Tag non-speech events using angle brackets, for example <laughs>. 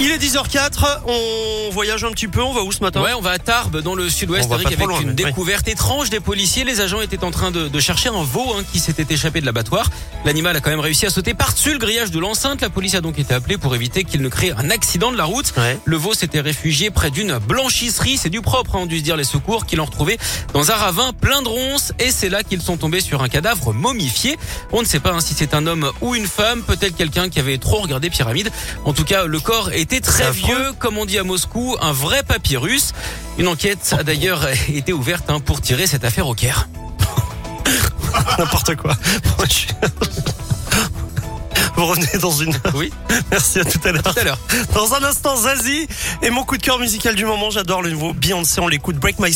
Il est 10h04, on voyage un petit peu, on va où ce matin Ouais, on va à Tarbes, dans le sud-ouest, On avec loin, une découverte étrange des policiers. Les agents étaient en train de, de chercher un veau hein, qui s'était échappé de l'abattoir. L'animal a quand même réussi à sauter par-dessus le grillage de l'enceinte. La police a donc été appelée pour éviter qu'il ne crée un accident de la route. Ouais. Le veau s'était réfugié près d'une blanchisserie. C'est du propre, hein, ont dû se dire les secours, qui l'ont retrouvé dans un ravin plein de ronces. Et c'est là qu'ils sont tombés sur un cadavre momifié. On ne sait pas hein, si c'est un homme ou une femme, peut-être quelqu'un qui avait trop regardé Pyramide. En tout cas, le corps était très vieux, comme on dit à Moscou, un vrai papyrus. Une enquête a d'ailleurs été ouverte hein, pour tirer cette affaire au Caire. <laughs> N'importe quoi. <laughs> Vous revenez dans une heure. Oui, Merci à tout à l'heure. tout à l'heure. Dans un instant, Zazie et mon coup de cœur musical du moment. J'adore le nouveau Beyoncé. On l'écoute Break My